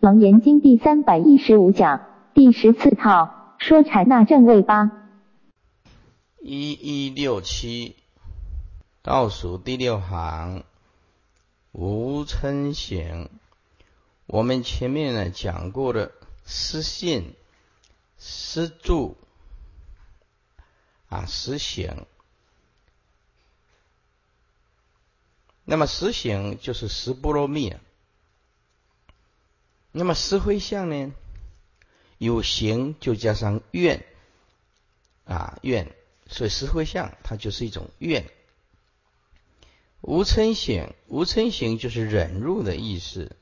楞严经第三百一十五讲第十四套说禅那正位八一一六七倒数第六行无称行。我们前面呢讲过的失信、失住啊实行。那么实行就是十波罗蜜。那么实会相呢？有形就加上愿啊愿，所以实会相它就是一种愿。无称行，无称行就是忍辱的意思。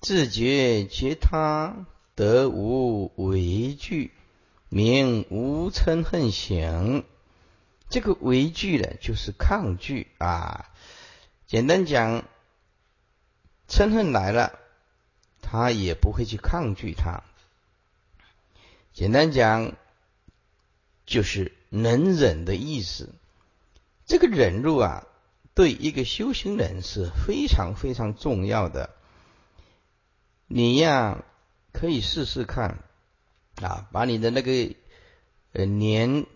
自觉觉他得无为惧，名无嗔恨行。这个为惧呢，就是抗拒啊。简单讲，嗔恨来了。他也不会去抗拒它。简单讲，就是能忍的意思。这个忍辱啊，对一个修行人是非常非常重要的。你呀，可以试试看啊，把你的那个呃年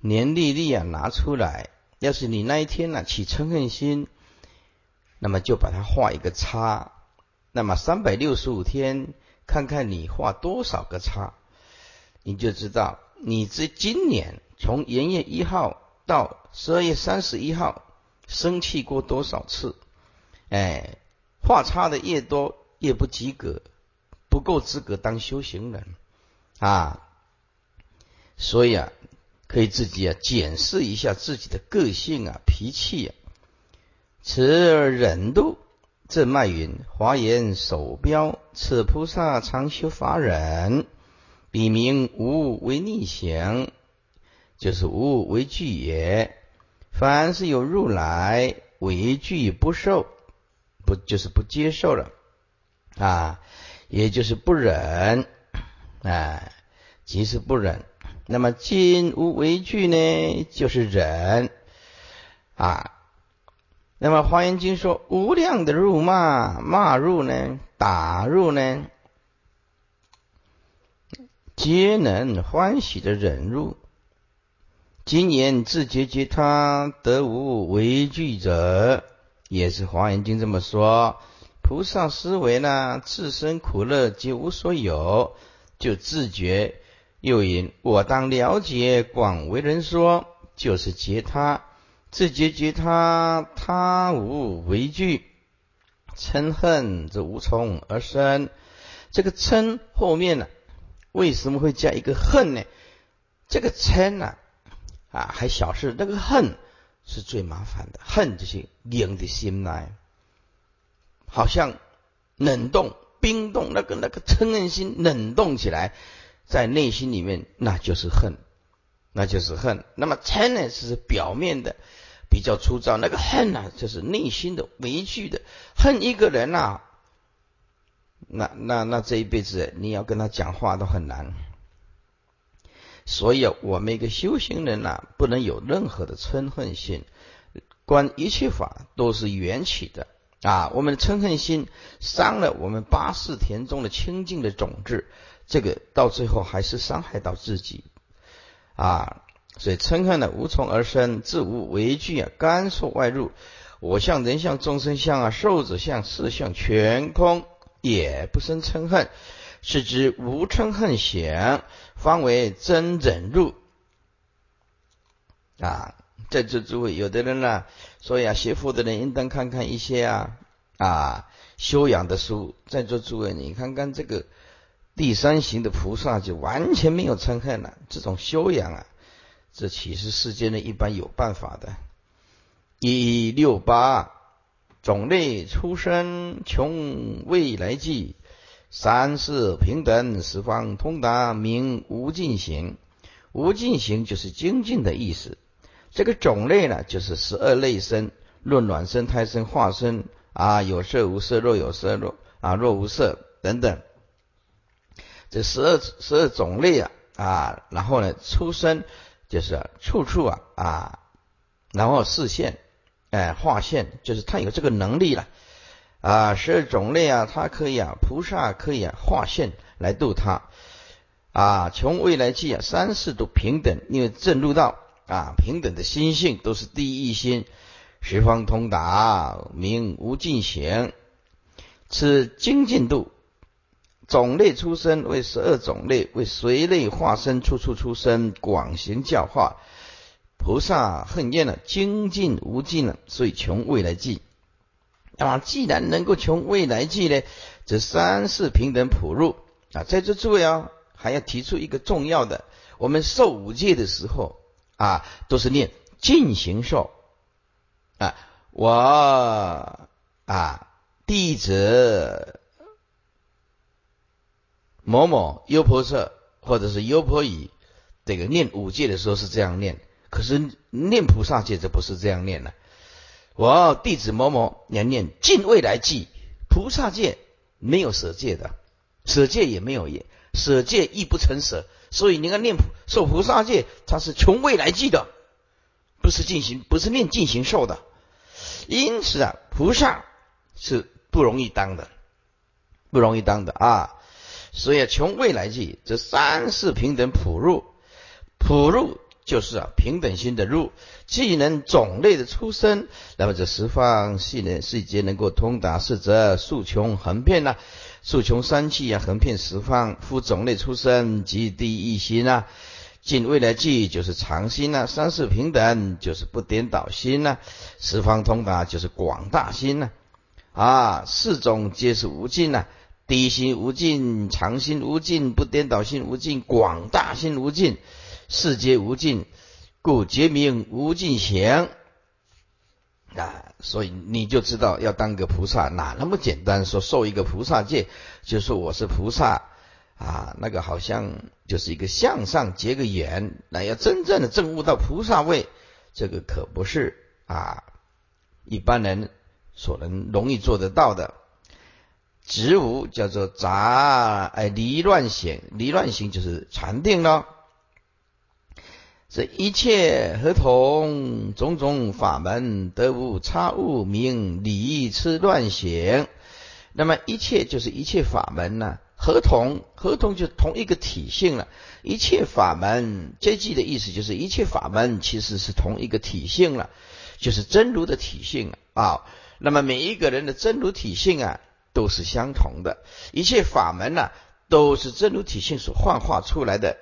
年历历啊拿出来。要是你那一天呢起嗔恨心，那么就把它画一个叉。那么三百六十五天，看看你画多少个叉，你就知道你这今年从元月一号到十二月三十一号生气过多少次？哎，画叉的越多，越不及格，不够资格当修行人啊。所以啊，可以自己啊检视一下自己的个性啊、脾气啊，此忍度。正脉云：华严手标，此菩萨常修法忍，笔名无为逆行，就是无为惧也。凡是有入来为惧不受，不就是不接受了啊？也就是不忍啊，即是不忍。那么今无为惧呢，就是忍啊。那么《华严经》说，无量的辱骂，骂入呢，打入呢，皆能欢喜的忍辱。今言自觉觉他得无为惧者，也是《华严经》这么说。菩萨思维呢，自身苦乐皆无所有，就自觉。又引我当了解，广为人说，就是觉他。自觉觉他，他无为惧，嗔恨则无从而生。这个嗔后面呢，为什么会加一个恨呢？这个嗔呢，啊还小事，那个恨是最麻烦的。恨就是冷的心来，好像冷冻冰冻，那个那个嗔恨心冷冻起来，在内心里面，那就是恨，那就是恨。那么嗔呢，是表面的。比较粗糙，那个恨呢，就是内心的畏惧的恨一个人呐，那那那这一辈子你要跟他讲话都很难。所以，我们一个修行人呐，不能有任何的嗔恨心。观一切法都是缘起的啊，我们的嗔恨心伤了我们八世田中的清净的种子，这个到最后还是伤害到自己啊。所以嗔恨呢，无从而生，自无为惧啊，干受外入，我相、人相、众生相啊，寿者相、事相全空，也不生嗔恨，是指无嗔恨想，方为真忍入啊。在座诸位，有的人呢，说呀，学佛的人应当看看一些啊啊修养的书。在座诸位，你看看这个第三行的菩萨，就完全没有嗔恨了，这种修养啊。这岂是世间的一般有办法的？一六八种类出生穷未来际，三世平等十方通达名无尽行。无尽行就是精进的意思。这个种类呢，就是十二类生，论卵生、胎生、化生啊，有色无色，若有色若啊若无色等等。这十二十二种类啊啊，然后呢出生。就是处处啊啊，然后视线，哎，划线，就是他有这个能力了啊，十二种类啊，它可以啊，菩萨可以啊化现来度他啊，从未来计啊，三世都平等，因为正入道啊，平等的心性都是第一心，十方通达，名无尽行，此精进度。种类出身为十二种类，为随类化身，处处出身，广行教化。菩萨恨厌了，精进无尽了，所以穷未来际。那么既然能够穷未来际呢，这三世平等普入啊，在这诸位啊，还要提出一个重要的：我们受五戒的时候啊，都是念进行受啊，我啊弟子。某某优婆塞或者是优婆夷，这个念五戒的时候是这样念，可是念菩萨戒这不是这样念的。我弟子某某要念尽未来际，菩萨戒没有舍戒的，舍戒也没有也，舍戒亦不成舍，所以你看念受菩萨戒，它是穷未来际的，不是进行，不是念进行受的。因此啊，菩萨是不容易当的，不容易当的啊。所以啊，穷未来际，这三世平等普入，普入就是啊平等心的入，既能种类的出生，那么这十方系呢世界能够通达，是则数穷横遍呐，数穷三气啊，横遍十方，夫种类出生即第一心啊，尽未来际就是常心呐，三世平等就是不颠倒心呐，十方通达就是广大心呐，啊，四种皆是无尽呐。第一心无尽，常心无尽，不颠倒心无尽，广大心无尽，世界无尽，故觉名无尽行啊！所以你就知道要当个菩萨哪那么简单？说受一个菩萨戒，就说我是菩萨啊，那个好像就是一个向上结个缘，那要真正的证悟到菩萨位，这个可不是啊一般人所能容易做得到的。植物叫做杂哎离乱行，离乱行就是禅定了。这一切合同种种法门得无差误，名离痴乱显。那么一切就是一切法门呢？合同合同就同一个体性了。一切法门接记的意思就是一切法门其实是同一个体性了，就是真如的体性啊。那么每一个人的真如体性啊。都是相同的，一切法门呢，都是真如体性所幻化出来的。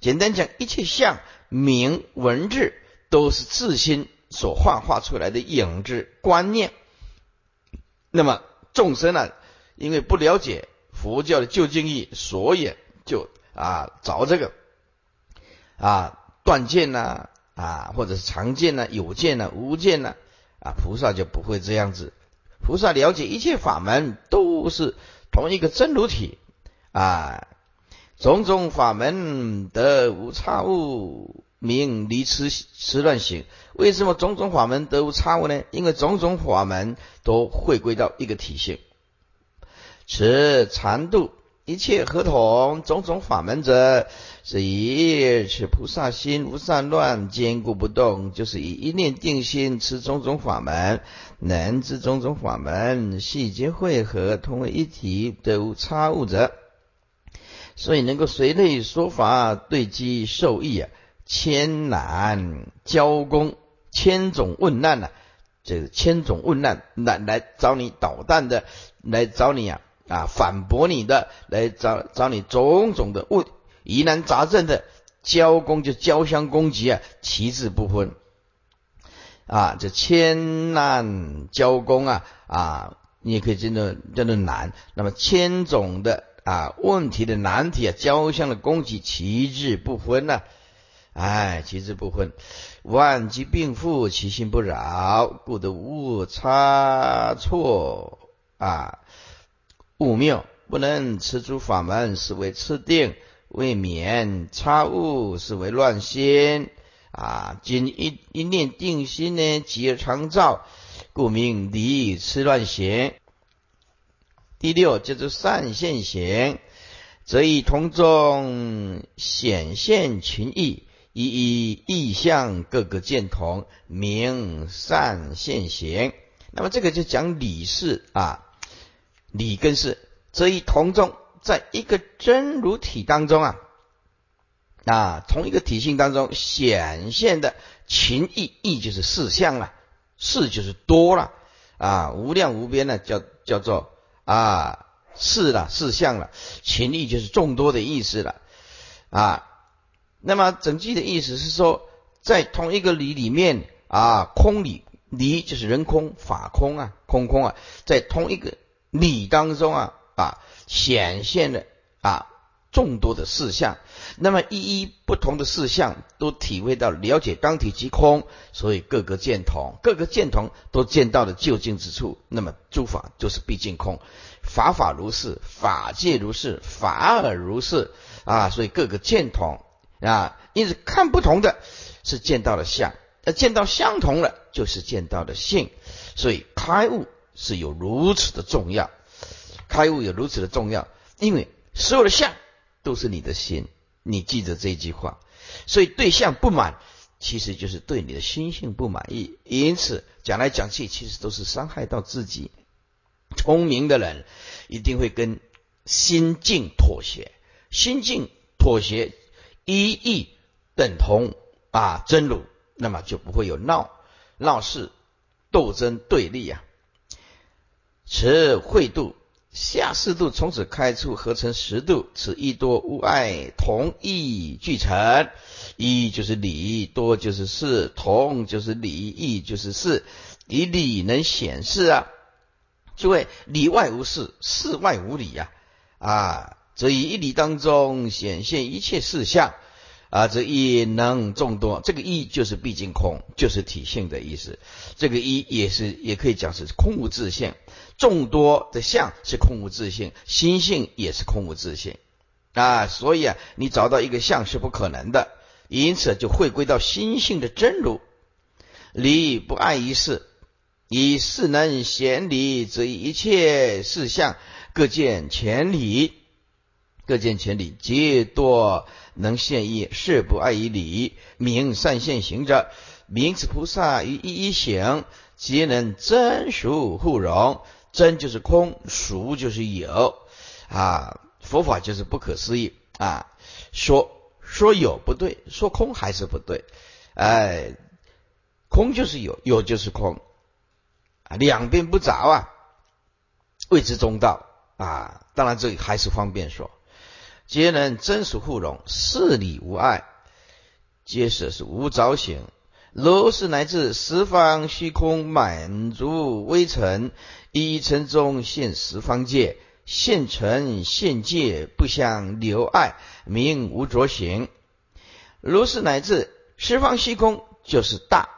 简单讲，一切相、名、文字，都是自心所幻化出来的影子观念。那么众生呢，因为不了解佛教的究竟义，所以就啊找这个啊断见呐啊，或者是常见呐、有见呐、无见呐啊，菩萨就不会这样子。菩萨了解一切法门都是同一个真如体啊，种种法门得无差误，名离痴痴乱行。为什么种种法门得无差误呢？因为种种法门都回归到一个体性，此禅度。一切合同，种种法门者，是以此菩萨心无散乱，坚固不动，就是以一念定心持种种法门，能知种种法门细节汇合，同为一体，得无差误者。所以能够随类说法，对机受益啊，千难交功，千种问难呐，这个千种问难来来找你捣蛋的，来找你啊。啊，反驳你的，来找找你种种的问疑难杂症的交攻，就交相攻击啊，旗帜不分啊，这千难交攻啊啊，你也可以真的真的难。那么千种的啊问题的难题啊，交相的攻击，旗帜不分呐，哎，旗帜不分，万疾病复，其心不扰，故得无差错啊。悟妙不能持诸法门，是为持定；未免差误，是为乱心。啊，今一一念定心呢，即而常照，故名离痴乱行。第六叫做善现行，则以同众显现群异，一一意象各个见同，名善现行。那么这个就讲理事啊。理跟事，这一同中，在一个真如体当中啊，啊，同一个体性当中显现的情意，意就是事相了，事就是多了啊，无量无边呢叫叫做啊事了，事相了，情意就是众多的意思了啊。那么整句的意思是说，在同一个理里面啊，空理理就是人空法空啊，空空啊，在同一个。理当中啊啊显现了啊众多的事项，那么一一不同的事项都体会到了解当体即空，所以各个见同，各个见同都见到了究竟之处。那么诸法就是毕竟空，法法如是，法界如是，法尔如是啊，所以各个见同啊，因此看不同的是见到了相，而见到相同了就是见到了性，所以开悟。是有如此的重要，开悟有如此的重要，因为所有的相都是你的心，你记着这句话。所以对象不满，其实就是对你的心性不满意，因此讲来讲去，其实都是伤害到自己。聪明的人一定会跟心境妥协，心境妥协一意等同啊真如，那么就不会有闹闹事、斗争、对立啊。此会度下四度从此开出合成十度，此一多无碍，同义俱成。一就是理，多就是事，同就是理，义就是事。以理能显示啊，诸位里外无事，事外无理呀啊，则以一理当中显现一切事相。啊，这一能众多，这个一就是毕竟空，就是体性的意思。这个一也是也可以讲是空无自性，众多的相是空无自性，心性也是空无自性啊。所以啊，你找到一个相是不可能的，因此就会归到心性的真如。理不碍一事，以事能显理，则一切事相各见前理，各见前理，皆多。能现义，事不碍于理，名善现行者。名此菩萨于一一行，皆能真俗互融。真就是空，俗就是有啊。佛法就是不可思议啊。说说有不对，说空还是不对。哎，空就是有，有就是空啊，两边不杂啊，谓之中道啊。当然，这里还是方便说。皆能真实互融，事理无碍，皆是是无着行。如是乃至十方虚空满足微尘，一尘中现十方界，现尘现界不相留碍，名无着行。如是乃至十方虚空就是大，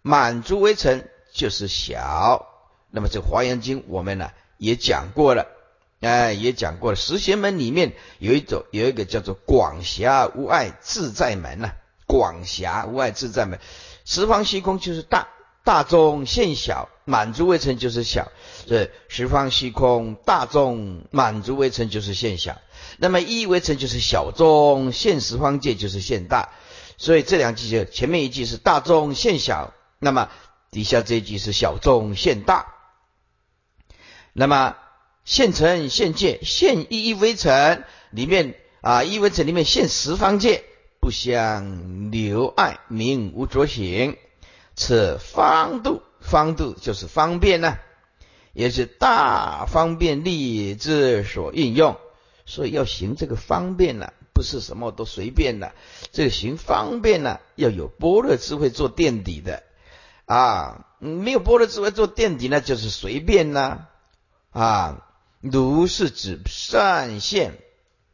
满足微尘就是小。那么这《华严经》我们呢也讲过了。哎，也讲过了，十贤门里面有一种，有一个叫做广狭无碍自在门呐。广狭无碍自在门，十方虚空就是大，大中现小，满足微尘就是小。这十方虚空大中满足微尘就是现小，那么一微尘就是小中现十方界就是现大。所以这两句就前面一句是大中现小，那么底下这一句是小中现大。那么。现成现界现一一微尘里面啊，一微尘里面现十方界，不相留碍，名无着行。此方度方度就是方便呢，也是大方便力之所应用。所以要行这个方便呢，不是什么都随便的。这个行方便呢，要有般若智慧做垫底的啊，没有般若智慧做垫底呢，就是随便呢啊。如是指善现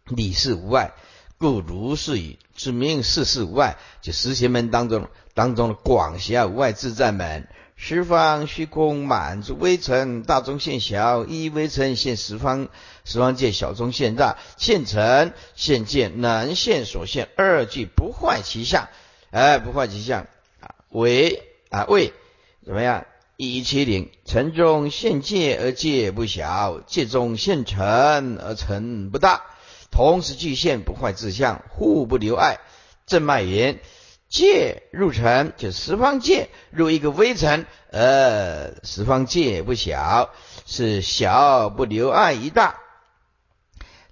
理事无碍，故如是语之名事事无碍。就十邪门当中当中的广狭无碍自在门，十方虚空满足微尘，大中现小，一微尘现十方十方界，小中现大，现成现见能现所现，二句不坏其相，哎，不坏其相啊，为啊为怎么样？一一七零，尘中现界而界不小，界中现尘而尘不大，同时具现不坏自相，互不留碍。正脉言：界入尘，就十方界入一个微尘，呃，十方界不小，是小不留碍于大。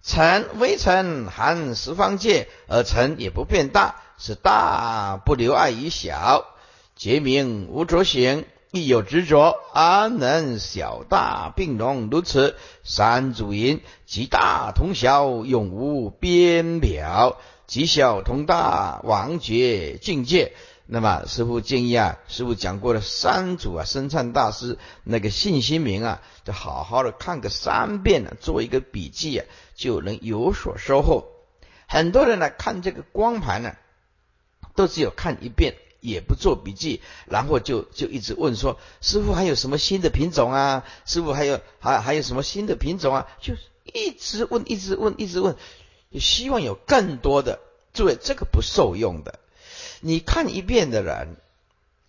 尘微尘含十方界，而尘也不变大，是大不留碍于小。结名无着行，亦有执着，安能小大并容如此。三主因，极大同小，永无边表；极小同大，王绝境界。那么师傅建议啊，师傅讲过的三组啊，生灿大师那个信心名啊，就好好的看个三遍呢，做一个笔记啊，就能有所收获。很多人呢看这个光盘呢，都只有看一遍，也不做笔记，然后就就一直问说：师傅还有什么新的品种啊？师傅还有还还有什么新的品种啊？就一直问，一直问，一直问，希望有更多的。诸位，这个不受用的。你看一遍的人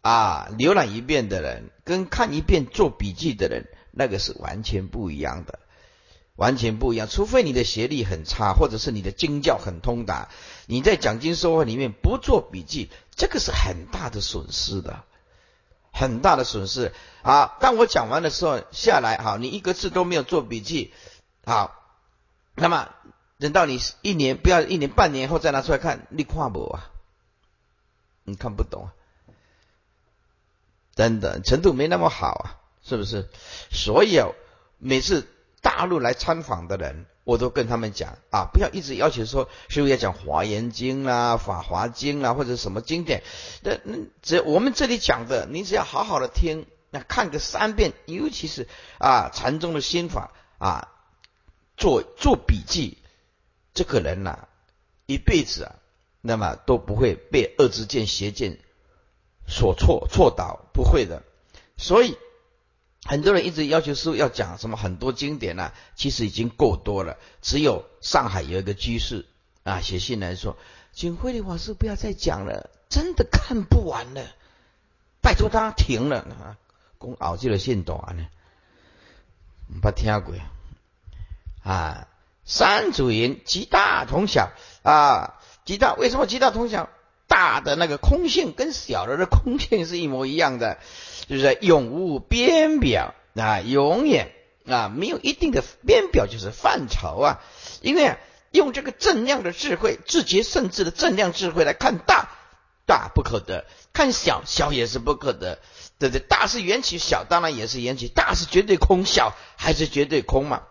啊，浏览一遍的人，跟看一遍做笔记的人，那个是完全不一样的，完全不一样。除非你的学历很差，或者是你的经教很通达，你在讲经说话里面不做笔记，这个是很大的损失的，很大的损失啊！当我讲完的时候下来，好，你一个字都没有做笔记，好，那么等到你一年，不要一年半年后再拿出来看，你看不啊？你看不懂啊，真的程度没那么好啊，是不是？所以啊，每次大陆来参访的人，我都跟他们讲啊，不要一直要求说是不是要讲华严经啦、法华经啦，或者什么经典。那那只我们这里讲的，你只要好好的听，那看个三遍，尤其是啊禅宗的心法啊，做做笔记，这个人呐，一辈子啊。那么都不会被恶之见、邪见所错错倒，不会的。所以很多人一直要求师傅要讲什么很多经典呢？其实已经够多了。只有上海有一个居士啊，写信来说：“请慧理法师不要再讲了，真的看不完了，拜托他停了。”啊，公熬这个信短呢，不听鬼啊。三组云极大同小啊。极大为什么极大同小？大的那个空性跟小的的空性是一模一样的，就是永无边表啊，永远啊没有一定的边表，就是范畴啊。因为用这个正量的智慧，至极甚至的正量智慧来看大，大不可得；看小，小也是不可得。对不对？大是缘起，小当然也是缘起。大是绝对空，小还是绝对空嘛？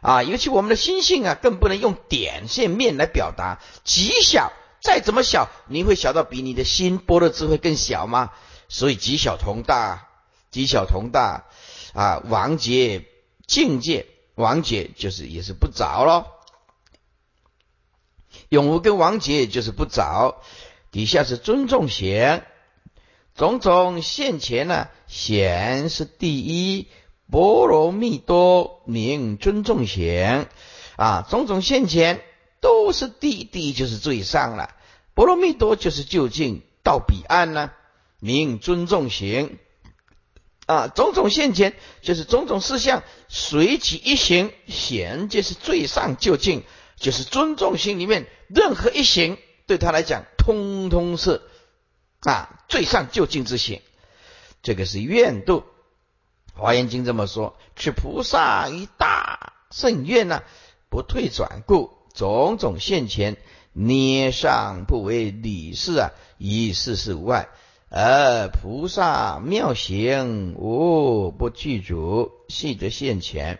啊，尤其我们的心性啊，更不能用点线面来表达。极小，再怎么小，你会小到比你的心波的智慧更小吗？所以极小同大，极小同大啊。王杰境界，王杰就是也是不着咯。永无跟王杰就是不着。底下是尊重贤，种种现前呢，贤是第一。波罗蜜多名尊重贤啊，种种现前都是第第一就是最上了。波罗蜜多就是就近到彼岸呢，名尊重行。啊，种种现前就是种种事项随其一行，贤就是最上就近，就是尊重心里面任何一行对他来讲，通通是啊最上就近之行，这个是愿度。华严经这么说：此菩萨于大圣愿呢，不退转故，种种现前，捏上不为理事啊，以事事无碍。而菩萨妙行无不具足，细则现前。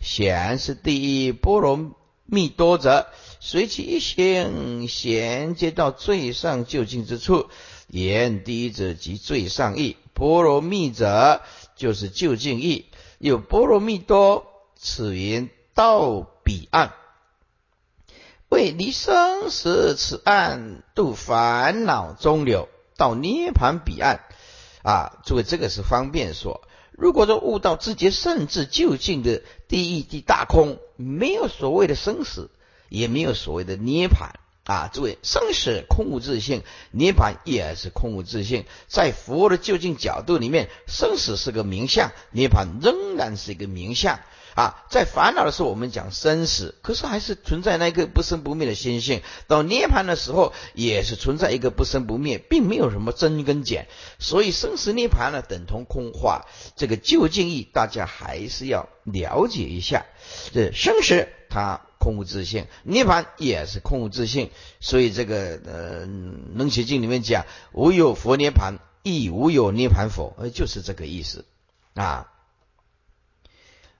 显是第一波罗蜜多者，随其一行衔接到最上究竟之处。言第一者即最上意，波罗蜜者。就是就近义，有波罗蜜多，此言到彼岸，为离生死此岸，度烦恼中流，到涅盘彼岸。啊，诸位，这个是方便说。如果说悟到自己甚至就近的第一地大空，没有所谓的生死，也没有所谓的涅盘。啊，诸位，生死空无自性，涅槃也是空无自性。在佛的究竟角度里面，生死是个名相，涅槃仍然是一个名相。啊，在烦恼的时候，我们讲生死，可是还是存在那个不生不灭的心性。到涅槃的时候，也是存在一个不生不灭，并没有什么增跟减。所以生死涅槃呢，等同空化。这个究竟义，大家还是要了解一下。这生死它空无自性，涅槃也是空无自性。所以这个呃，楞伽经里面讲，无有佛涅槃，亦无有涅槃佛，呃，就是这个意思啊。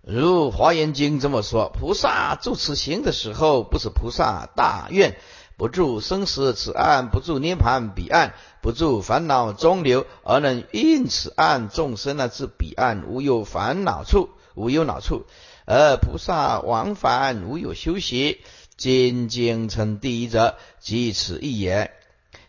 如华严经这么说，菩萨住此行的时候，不是菩萨大愿，不住生死此岸，不住涅盘彼岸，不住烦恼中流，而能因此岸众生呢至彼岸无有烦恼处，无忧恼处，而菩萨往返无有休息，今经称第一者，即此一言。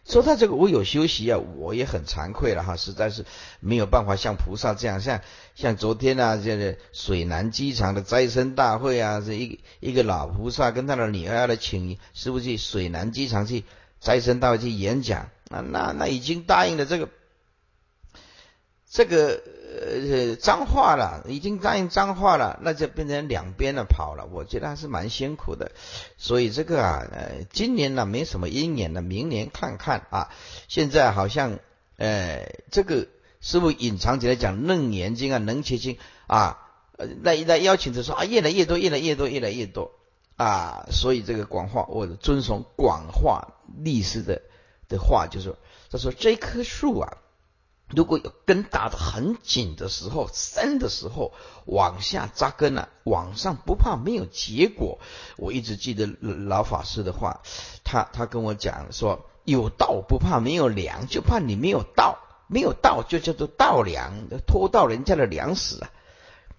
说他这个我有休息啊，我也很惭愧了哈，实在是没有办法像菩萨这样，像像昨天啊，这个水南机场的斋生大会啊，这一个一个老菩萨跟他的女儿来请师傅去水南机场去斋生大会去演讲那，那那已经答应了这个这个。呃，脏话了，已经答应脏话了，那就变成两边的跑了。我觉得还是蛮辛苦的，所以这个啊，呃，今年呢没什么姻缘了，明年看看啊。现在好像，呃，这个师傅隐藏起来讲《楞严经》啊，《能切经》啊，那那邀请他说啊，越来越多，越来越多，越来越多啊。所以这个广化，我遵从广化历史的的话，就是他说这棵树啊。如果有根打得很紧的时候，深的时候，往下扎根了，往上不怕没有结果。我一直记得老法师的话，他他跟我讲说，有道不怕没有粮，就怕你没有道，没有道就叫做道粮，拖到人家的粮食啊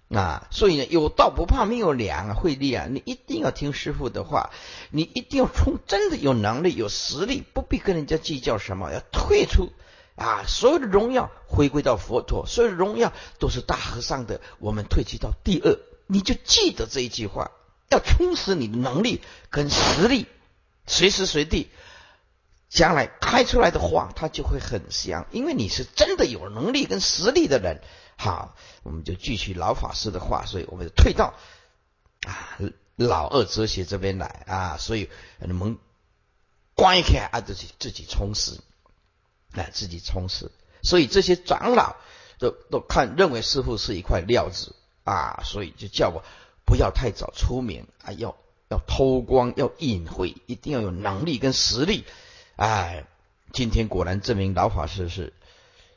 啊！所以呢，有道不怕没有粮啊，慧利啊，你一定要听师傅的话，你一定要从真的有能力、有实力，不必跟人家计较什么，要退出。啊，所有的荣耀回归到佛陀，所有的荣耀都是大和尚的。我们退居到第二，你就记得这一句话，要充实你的能力跟实力，随时随地，将来开出来的话，它就会很香，因为你是真的有能力跟实力的人。好，我们就继续老法师的话，所以我们就退到啊老二哲学这边来啊，所以你们关开啊，自己自己充实。来自己充实，所以这些长老都都看认为师傅是一块料子啊，所以就叫我不要太早出名啊，要要偷光，要隐晦，一定要有能力跟实力。哎，今天果然证明老法师是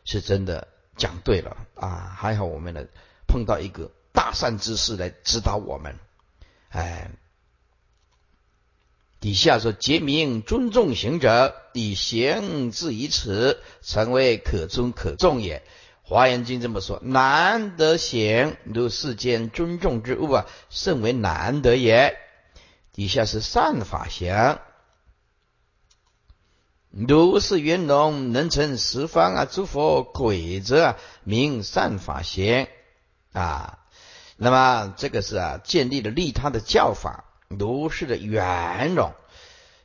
是真的讲对了啊！还好我们呢碰到一个大善之士来指导我们，哎。底下说：结名尊重行者，以行至于此，成为可尊可重也。华严经这么说：难得行，如世间尊重之物啊，甚为难得也。底下是善法行，如是圆融，能成十方啊诸佛鬼者，名善法行啊。那么这个是啊，建立了利他的教法。如是的圆融，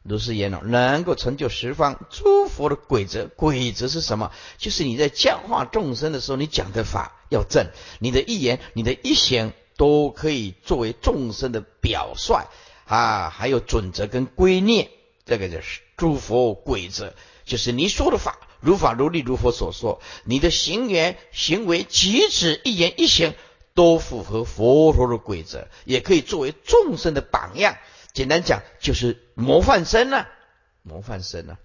如是圆融，能够成就十方诸佛的规则。规则是什么？就是你在教化众生的时候，你讲的法要正，你的一言、你的一行都可以作为众生的表率啊。还有准则跟规念，这个就是诸佛规则，就是你说的法如法如律，如佛所说，你的行缘行为举止一言一行。都符合佛陀的规则，也可以作为众生的榜样。简单讲，就是模范生啊，模范生啊。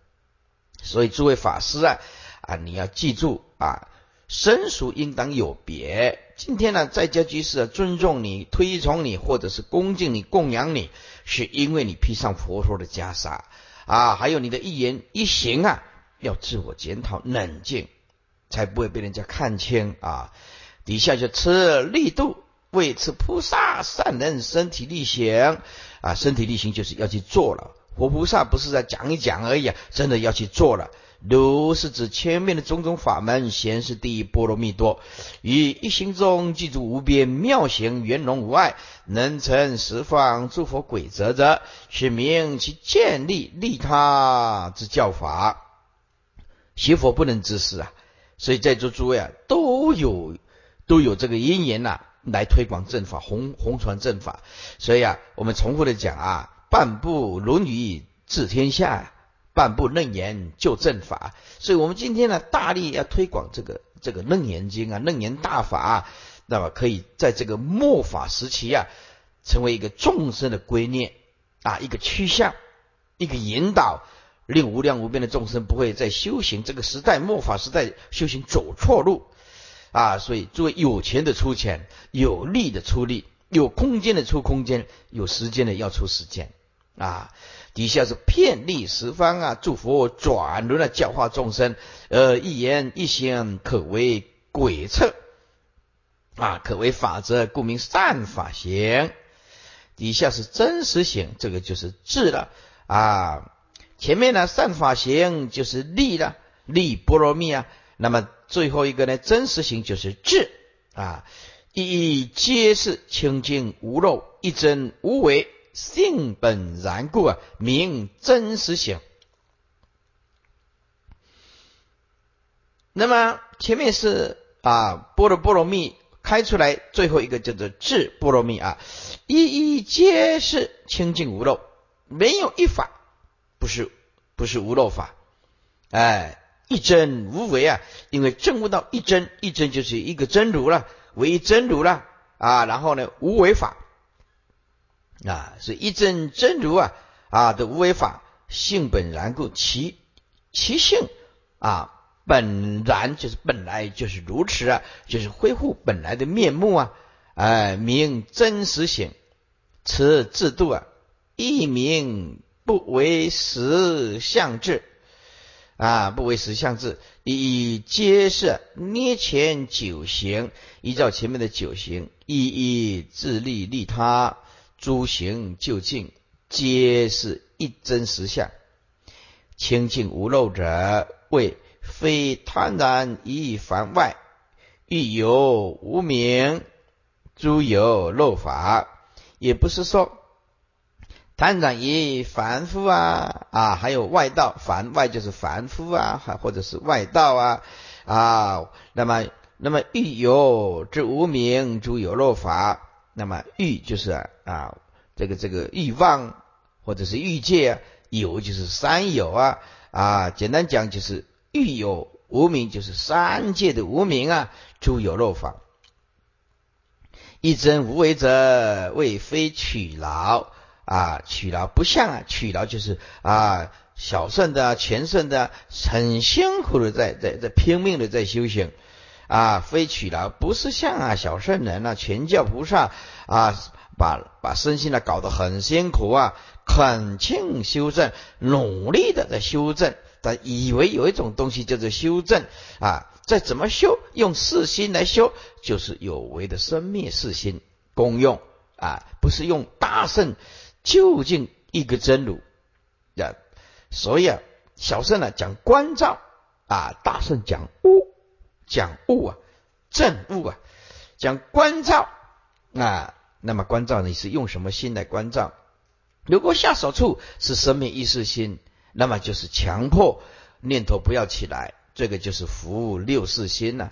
所以诸位法师啊，啊，你要记住啊，生俗应当有别。今天呢，在家居士啊尊重你、推崇你，或者是恭敬你、供养你，是因为你披上佛陀的袈裟啊。还有你的一言一行啊，要自我检讨、冷静，才不会被人家看清啊。底下就吃力度，为此菩萨善能身体力行啊，身体力行就是要去做了。活菩萨不是在讲一讲而已啊，真的要去做了。如是指前面的种种法门，显示第一波罗蜜多，于一心中记住无边妙行，圆融无碍，能成十方诸佛鬼则者，是名其建立利他之教法。邪佛不能之事啊，所以在座诸位啊，都有。都有这个因缘呐来推广正法，弘弘传正法。所以啊，我们重复的讲啊，半部《论语》治天下，半部《楞严》救正法。所以我们今天呢，大力要推广这个这个《楞严经》啊，《楞严大法》，那么可以在这个末法时期啊，成为一个众生的归念啊，一个趋向，一个引导。令无量无边的众生不会在修行这个时代末法时代修行走错路啊！所以作为有钱的出钱，有力的出力，有空间的出空间，有时间的要出时间啊！底下是遍历十方啊，祝福转轮的教化众生，呃，一言一行可为鬼策啊，可为法则，故名善法行。底下是真实行，这个就是智了啊。前面呢，善法行就是利了，利波罗蜜啊。那么最后一个呢，真实性就是智啊。一一皆是清净无漏，一真无为，性本然故啊，名真实行。那么前面是啊，波罗波罗蜜开出来，最后一个叫做智波罗蜜啊。一一皆是清净无漏，没有一法。不是不是无漏法，哎，一真无为啊！因为证悟到一真，一真就是一个真如了，唯一真如了啊。然后呢，无为法啊，是一真真如啊啊的无为法，性本然故，其其性啊本然就是本来就是如此啊，就是恢复本来的面目啊，哎，名真实性，此制度啊，一名。不为实相智啊，不为实相智，以皆是捏前九行，依照前面的九行，一一自利利他，诸行就近，皆是一真实相。清净无漏者，为非贪然以凡外，欲有无名，诸有漏法，也不是说。贪染于凡夫啊啊，还有外道，凡外就是凡夫啊，还或者是外道啊啊。那么，那么欲有之无名诸有漏法，那么欲就是啊，这个这个欲望或者是欲界，有就是三有啊啊。简单讲就是欲有无名，就是三界的无名啊，诸有漏法。一真无为者，为非取劳。啊，取劳不像啊，取劳就是啊，小圣的、全圣的，很辛苦的在在在拼命的在修行啊，非取劳不是像啊，小圣人啊，全教菩萨啊，把把身心呢搞得很辛苦啊，恳请修正，努力的在修正，他以为有一种东西叫做修正啊，在怎么修？用四心来修，就是有为的生灭四心功用啊，不是用大圣。究竟一个真如呀，所以啊，小圣呢讲观照啊，大圣讲悟，讲悟啊，正悟啊，讲观照啊。那么观照你是用什么心来观照？如果下手处是生命意识心，那么就是强迫念头不要起来，这个就是服务六世心呐。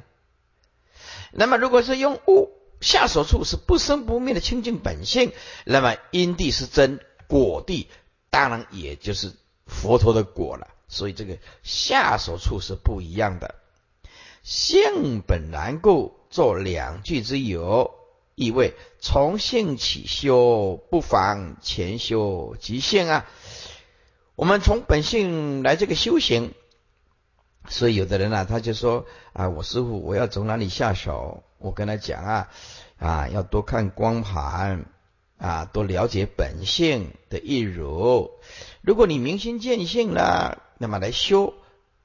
那么如果是用悟。下手处是不生不灭的清净本性，那么因地是真，果地当然也就是佛陀的果了。所以这个下手处是不一样的。性本难故，作两句之有，意味从性起修，不妨前修即性啊。我们从本性来这个修行，所以有的人啊，他就说啊，我师傅，我要从哪里下手？我跟他讲啊，啊，要多看光盘啊，多了解本性的一如。如果你明心见性了，那么来修，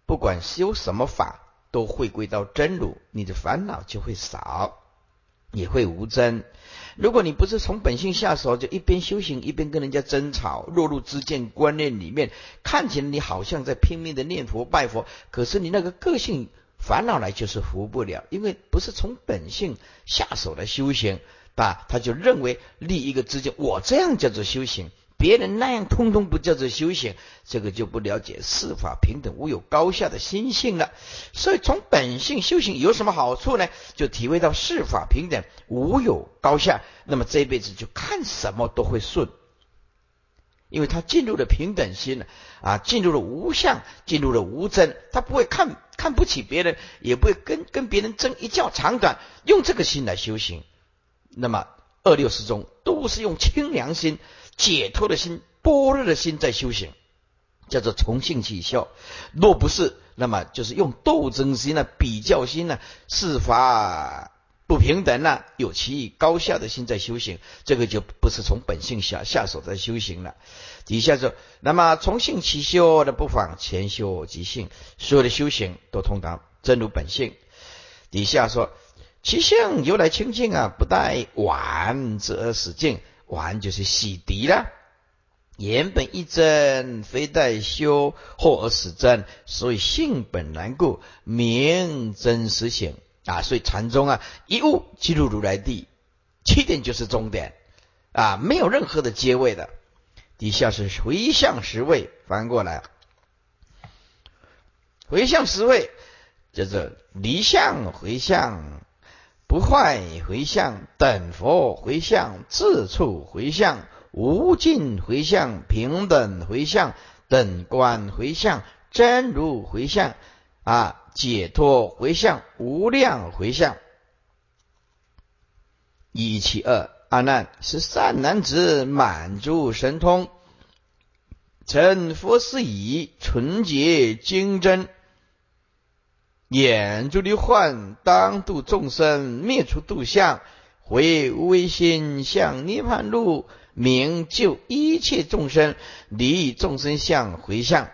不管修什么法，都会归到真如，你的烦恼就会少，也会无真。如果你不是从本性下手，就一边修行一边跟人家争吵，落入知见观念里面，看起来你好像在拼命的念佛拜佛，可是你那个个性。烦恼来就是服不了，因为不是从本性下手来修行，啊，他就认为立一个知见，我这样叫做修行，别人那样，通通不叫做修行，这个就不了解四法平等无有高下的心性了。所以从本性修行有什么好处呢？就体会到四法平等无有高下，那么这一辈子就看什么都会顺，因为他进入了平等心了啊，进入了无相，进入了无真，他不会看看不起别人，也不会跟跟别人争一较长短，用这个心来修行，那么。二六十中都是用清凉心、解脱的心、般若的心在修行，叫做从性起效。若不是，那么就是用斗争心呢、比较心呢、事法不平等呢，有其高下的心在修行，这个就不是从本性下下手在修行了。底下说，那么从性起修的不妨前修即性，所有的修行都通达真如本性。底下说。其性由来清净啊，不待完则死净，完就是洗涤了。原本一真，非待修后而使真，所以性本难故，名真实性啊。所以禅宗啊，一悟即入如来地，起点就是终点啊，没有任何的阶位的。底下是回向十位，翻过来，回向十位叫做离相回向。不坏回向，等佛回向，自处回向，无尽回向，平等回向，等观回向，真如回向，啊，解脱回向，无量回向。一七二阿难是善男子，满足神通，成佛事已，纯洁精真。眼珠的幻，当度众生，灭除度相，回无为心，向涅盘路，明救一切众生，离众生相回向。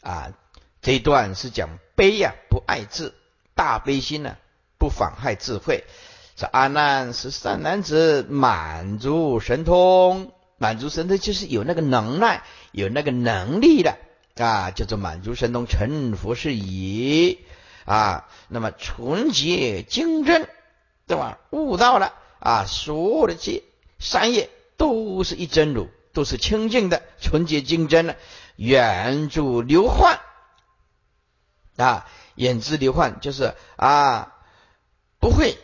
啊，这一段是讲悲呀，不爱智，大悲心呢，不妨害智慧。这阿难是善男子，满足神通，满足神通就是有那个能耐，有那个能力的。啊，叫做满足神通成佛是已啊，那么纯洁精真，对吧？悟到了啊，所有的戒三业都是一真如，都是清净的，纯洁精真的，远住流幻啊，远之流幻就是啊，不会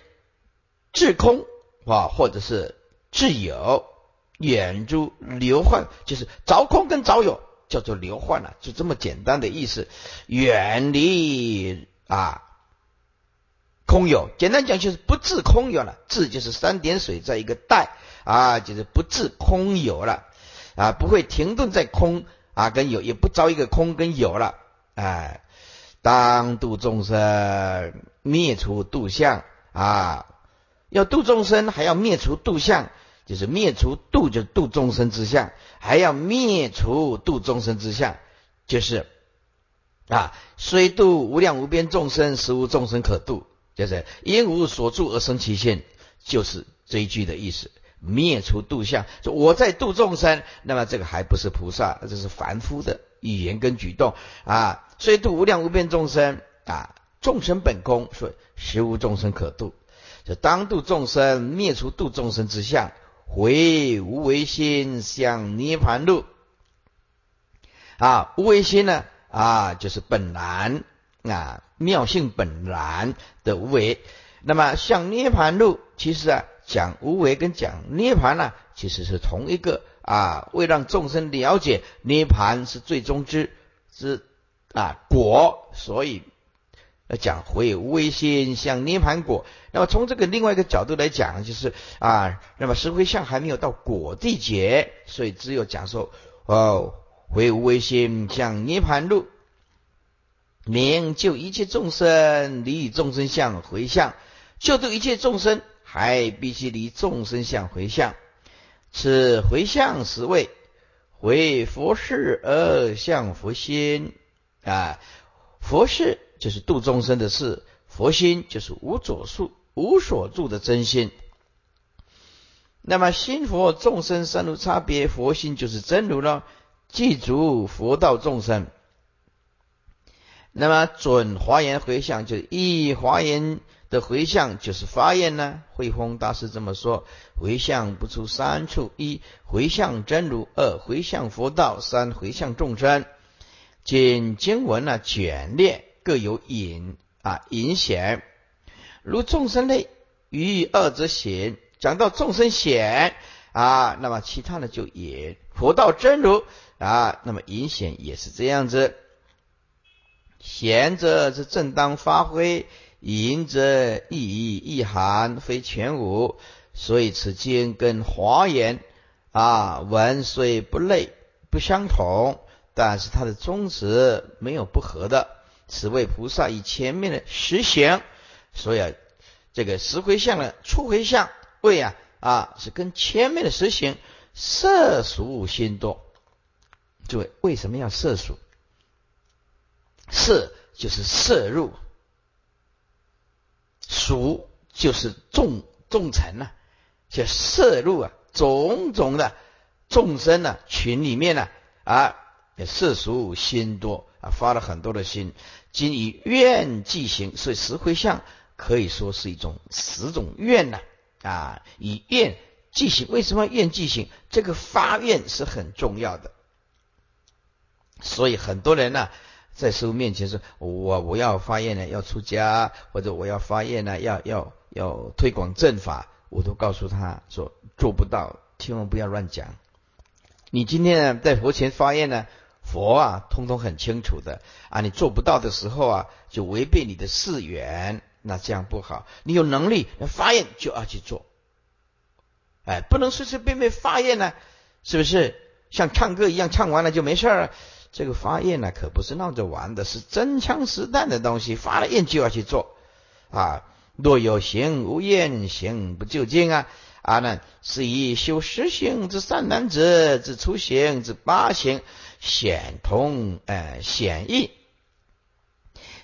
自空啊，或者是自有，远诸流幻就是着空跟着有。叫做流幻了，就这么简单的意思，远离啊空有，简单讲就是不自空有了，自就是三点水在一个带啊，就是不自空有了啊，不会停顿在空啊跟有，也不招一个空跟有了，哎，当度众生，灭除度相啊，要度众生还要灭除度相。就是灭除度，就度众生之相，还要灭除度众生之相，就是啊，虽度无量无边众生，实无众生可度，就是因无所住而生其心，就是这一句的意思。灭除度相，说我在度众生，那么这个还不是菩萨，这是凡夫的语言跟举动啊。虽度无量无边众生啊，众生本空，所以实无众生可度，就当度众生，灭除度众生之相。回无为心向涅盘路啊，无为心呢啊，就是本然啊，妙性本然的无为。那么向涅盘路，其实啊，讲无为跟讲涅盘呢，其实是同一个啊。为让众生了解涅盘是最终之之啊果，所以。要讲回无为心向涅盘果，那么从这个另外一个角度来讲，就是啊，那么石灰相还没有到果地劫，所以只有讲说哦，回无为心向涅盘路，明救一切众生离众生相回向，救度一切众生还必须离众生相回向，此回向十位回佛事而向佛心啊，佛事。就是度众生的事，佛心就是无所住、无所住的真心。那么心佛众生三如差别，佛心就是真如了，记住佛道众生。那么准华严回向就是一华严的回向就是发愿呢。慧峰大师这么说：回向不出三处：一回向真如，二回向佛道，三回向众生。经经文呢简略，各有隐啊隐显。如众生类于二则显，讲到众生显啊，那么其他的就隐。佛道真如啊，那么隐显也是这样子。贤者是正当发挥，隐者意义意涵非全无，所以此经跟华严啊文虽不类不相同，但是它的宗旨没有不合的。此为菩萨以前面的实行，所以啊，这个十回向的初回向位啊啊是跟前面的实行色俗心多。诸位为什么要色俗？色就是摄入，俗就是众众臣呐，就摄入啊，种种的众生呢群里面呢啊，世俗心多发了很多的心，今以愿即行，所以十回向可以说是一种十种愿呐啊，以愿即行，为什么愿即行？这个发愿是很重要的，所以很多人呢。在师傅面前说，我我要发愿呢，要出家，或者我要发愿呢，要要要推广正法，我都告诉他说做不到，千万不要乱讲。你今天呢在佛前发愿呢，佛啊通通很清楚的啊，你做不到的时候啊，就违背你的誓言，那这样不好。你有能力发愿就要去做，哎，不能随随便便发愿呢，是不是？像唱歌一样，唱完了就没事了。这个发愿呢，可不是闹着玩的，是真枪实弹的东西。发了愿就要去做啊！若有行无愿行不究竟啊！阿难是以修十行之善男子之初行之八行显通呃显义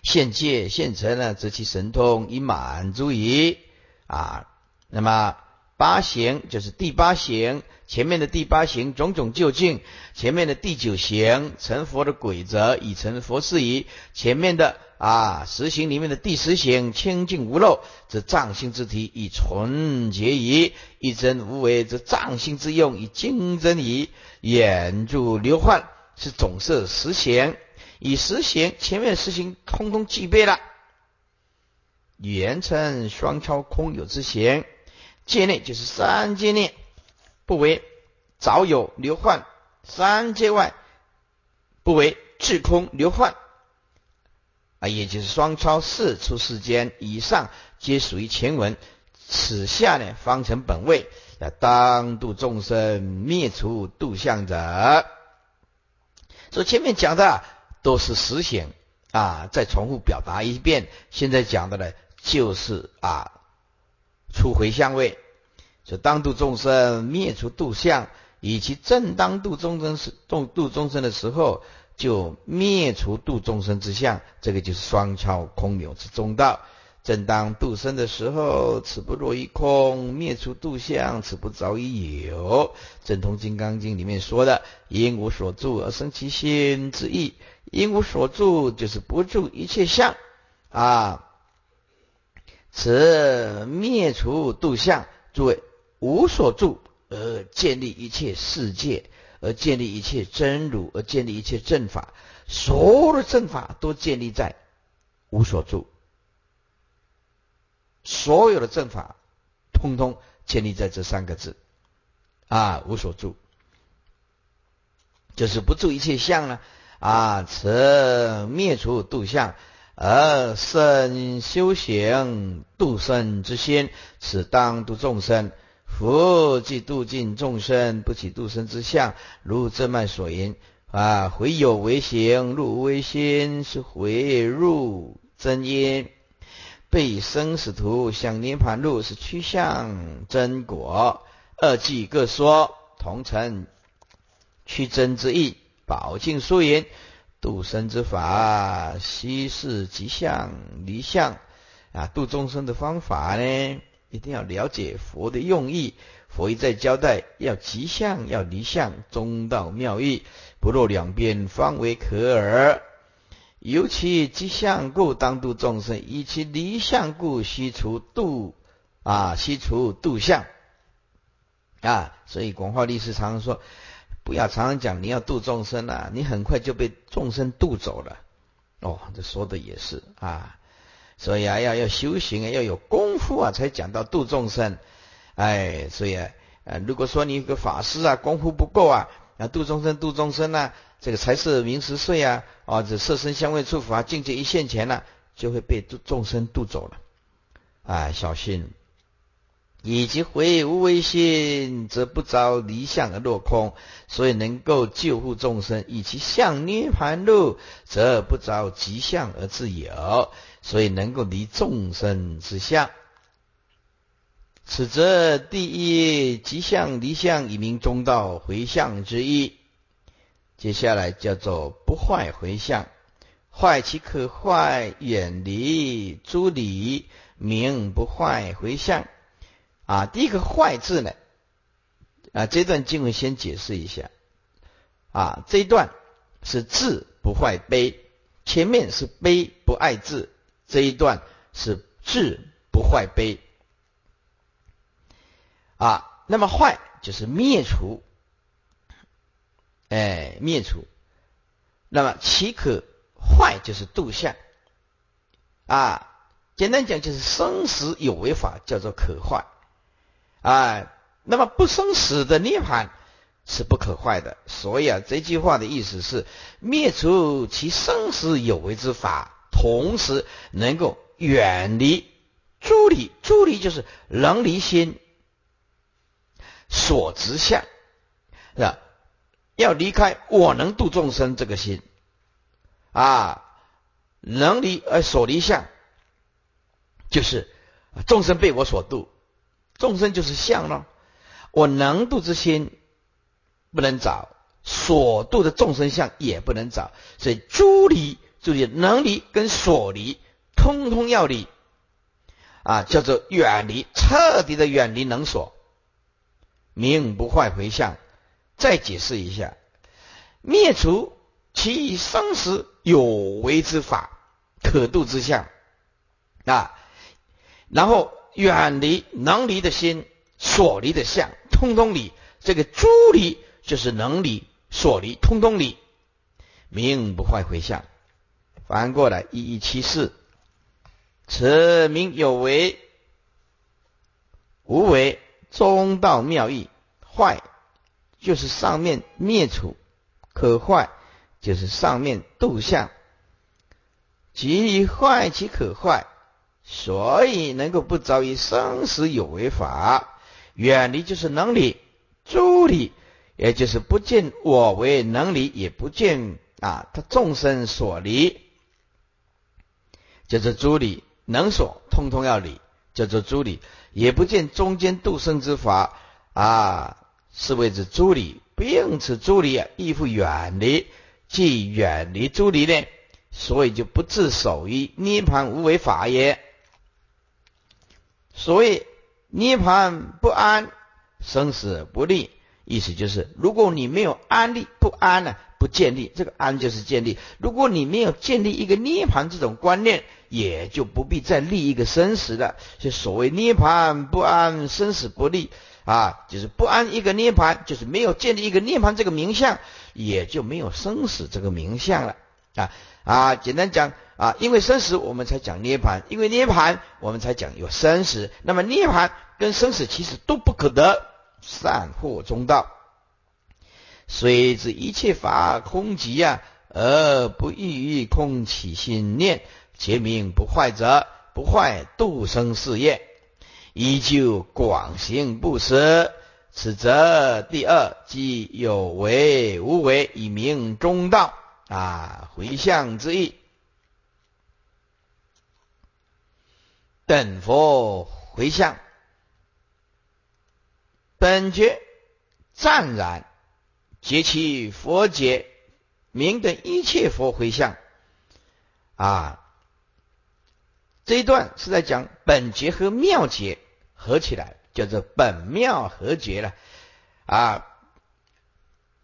现界现成呢，则其神通以满足矣啊！那么八行就是第八行。前面的第八行种种究竟，前面的第九行成佛的规则已成佛事宜，前面的啊十行里面的第十行清净无漏，则藏心之体以纯洁矣；一真无为，则藏心之用以精真矣。眼住流幻是总摄十行，以十行前面十行通通具备了，言称双超空有之行，界内就是三界内。不为早有流幻三界外，不为智空流幻啊，也就是双超四出世间以上，皆属于前文。此下呢，方成本位，要当度众生灭除度相者。所以前面讲的都是实行啊，再重复表达一遍。现在讲的呢，就是啊，出回相位。就当度众生灭除度相，以及正当度众生时度度众生的时候，就灭除度众生之相。这个就是双超空有之中道。正当度生的时候，此不落于空；灭除度相，此不早已有。正通金刚经里面说的“因无所住而生其心”之意，因无所住就是不住一切相啊。此灭除度相，诸位。无所住而建立一切世界，而建立一切真如，而建立一切正法，所有的正法都建立在无所住。所有的正法通通建立在这三个字啊，无所住，就是不住一切相呢啊，此灭除度相而生修行度生之心，此当度众生。佛即度尽众生，不起度生之相，如正脉所言啊，回有为行，入无为心，是回入真因，被生死图向涅盘路，是趋向真果。二句各说，同成趋真之意。宝镜疏言，度生之法，悉是即相离相啊，度众生的方法呢？一定要了解佛的用意，佛一再交代，要吉相，要离相，中道妙义，不落两边，方为可耳。尤其吉相故，当度众生；以其离相故，悉除度啊，悉除度相啊。所以广化律师常常说，不要常常讲你要度众生啊，你很快就被众生度走了。哦，这说的也是啊。所以啊，要要修行啊，要有功夫啊，才讲到度众生。哎，所以啊，呃，如果说你一个法师啊，功夫不够啊，啊，度众生度众生呢，这个才是名实税啊，啊，这色身香味触法境界一线前呢，就会被度众生渡走了。啊，小心！以及回无为心，则不着离相而落空，所以能够救护众生；以其向涅盘路，则不着极相而自有，所以能够离众生之相。此则第一极相离相，以明中道回向之意。接下来叫做不坏回向，坏其可坏，远离诸理，名不坏回向。啊，第一个坏字呢，啊，这段经文先解释一下。啊，这一段是智不坏悲，前面是悲不爱智，这一段是智不坏悲。啊，那么坏就是灭除，哎，灭除。那么岂可坏就是度相啊？简单讲就是生死有为法叫做可坏，啊，那么不生死的涅槃是不可坏的。所以啊，这句话的意思是灭除其生死有为之法，同时能够远离诸离，诸离就是能离心。所执相是吧？要离开我能度众生这个心啊，能离而所离相，就是众生被我所度，众生就是相咯。我能度之心不能找，所度的众生相也不能找，所以诸离，注意能离跟所离，通通要离啊，叫做远离，彻底的远离能所。名不坏回向，再解释一下：灭除其生死有为之法，可度之相啊。然后远离能离的心，所离的相，通通离。这个诸离就是能离、所离，通通离。名不坏回向。翻过来一一七四，此名有为无为。中道妙义，坏就是上面灭处，可坏就是上面度相，即坏其可坏，所以能够不遭于生死有为法，远离就是能离，诸理也就是不见我为能离，也不见啊他众生所离，叫做诸理能所通通要理，叫做诸理。也不见中间度生之法啊，是谓之诸理，并此诸理啊，亦复远离，即远离诸理呢，所以就不自守于涅盘无为法也。所以涅盘不安，生死不利，意思就是，如果你没有安立不安呢？不建立这个安就是建立。如果你没有建立一个涅盘这种观念，也就不必再立一个生死了。就所谓涅盘不安，生死不立啊，就是不安一个涅盘，就是没有建立一个涅盘这个名相，也就没有生死这个名相了啊啊！简单讲啊，因为生死我们才讲涅盘，因为涅盘我们才讲有生死。那么涅盘跟生死其实都不可得，善或中道。虽知一切法空寂呀，而不异于空起心念，皆名不坏者，不坏度生事业，依旧广行不舍。此则第二即有为无为，以明中道啊，回向之意。等佛回向，本觉湛然。结其佛解，明等一切佛回向啊！这一段是在讲本觉和妙觉合起来，叫做本妙合觉了啊！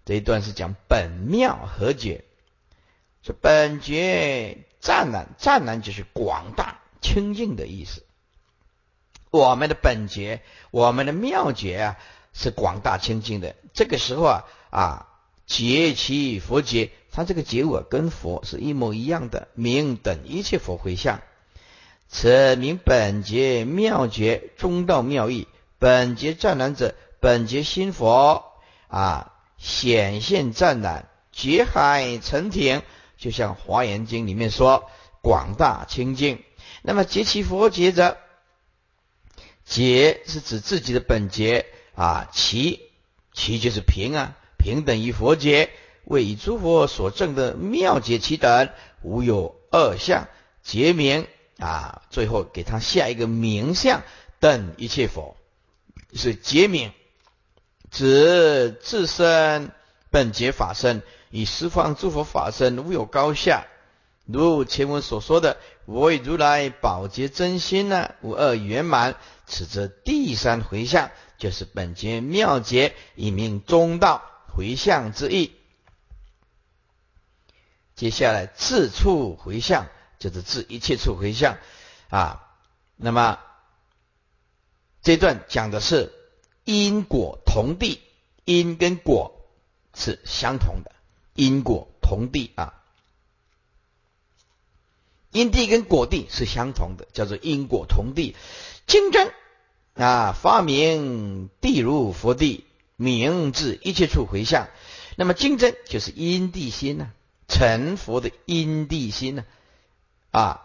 这一段是讲本妙合觉说本觉湛然，湛然就是广大清净的意思。我们的本觉，我们的妙觉啊，是广大清净的。这个时候啊啊，觉其佛觉，它这个觉我跟佛是一模一样的，名等一切佛回向。此名本觉妙觉中道妙义。本觉湛然者，本觉心佛啊，显现湛然，觉海澄庭，就像华严经里面说，广大清净。那么觉其佛觉者，劫是指自己的本劫啊，其其就是平啊，平等于佛劫，为诸佛所证的妙觉其等，无有二相，劫名。啊，最后给他下一个名相，等一切佛是结名，指自身本劫法身，以十方诸佛法身无有高下。如前文所说的，我以如来宝洁真心呢，无二圆满，此则第三回向，就是本觉妙觉，以名中道回向之意。接下来自处回向。就是自一切处回向啊，那么这段讲的是因果同地，因跟果是相同的，因果同地啊，因地跟果地是相同的，叫做因果同地。竞争啊，发明地如佛地，名字一切处回向。那么竞争就是因地心呢，成佛的因地心呢。啊，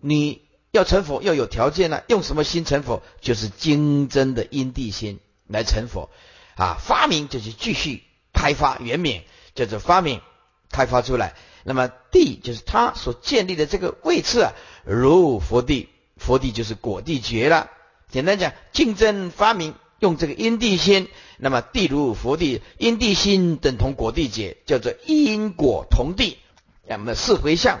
你要成佛要有条件呢，用什么心成佛？就是精真的因地心来成佛。啊，发明就是继续开发圆明，叫做发明开发出来。那么地就是他所建立的这个位次啊，如佛地，佛地就是果地觉了。简单讲，竞争发明用这个因地心，那么地如佛地，因地心等同果地觉，叫做因果同地。那么四回向。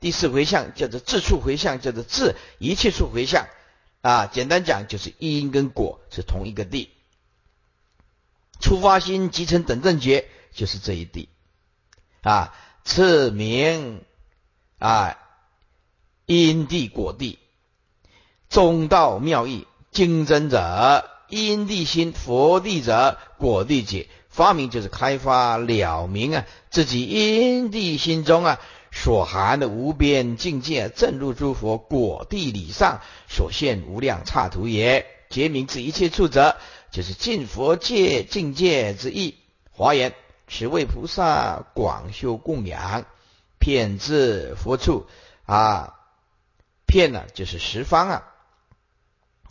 第四回向叫做自处回向，叫做自一切处回向啊。简单讲就是因跟果是同一个地。出发心集成等正觉就是这一地啊。次名啊因地果地中道妙义精真者因地心佛地者果地解发明就是开发了明啊自己因地心中啊。所含的无边境界，正入诸佛果地理上所现无量刹土也。结名自一切处者，就是尽佛界境界之意。华严，十位菩萨广修供养，遍至佛处啊，遍呢就是十方啊，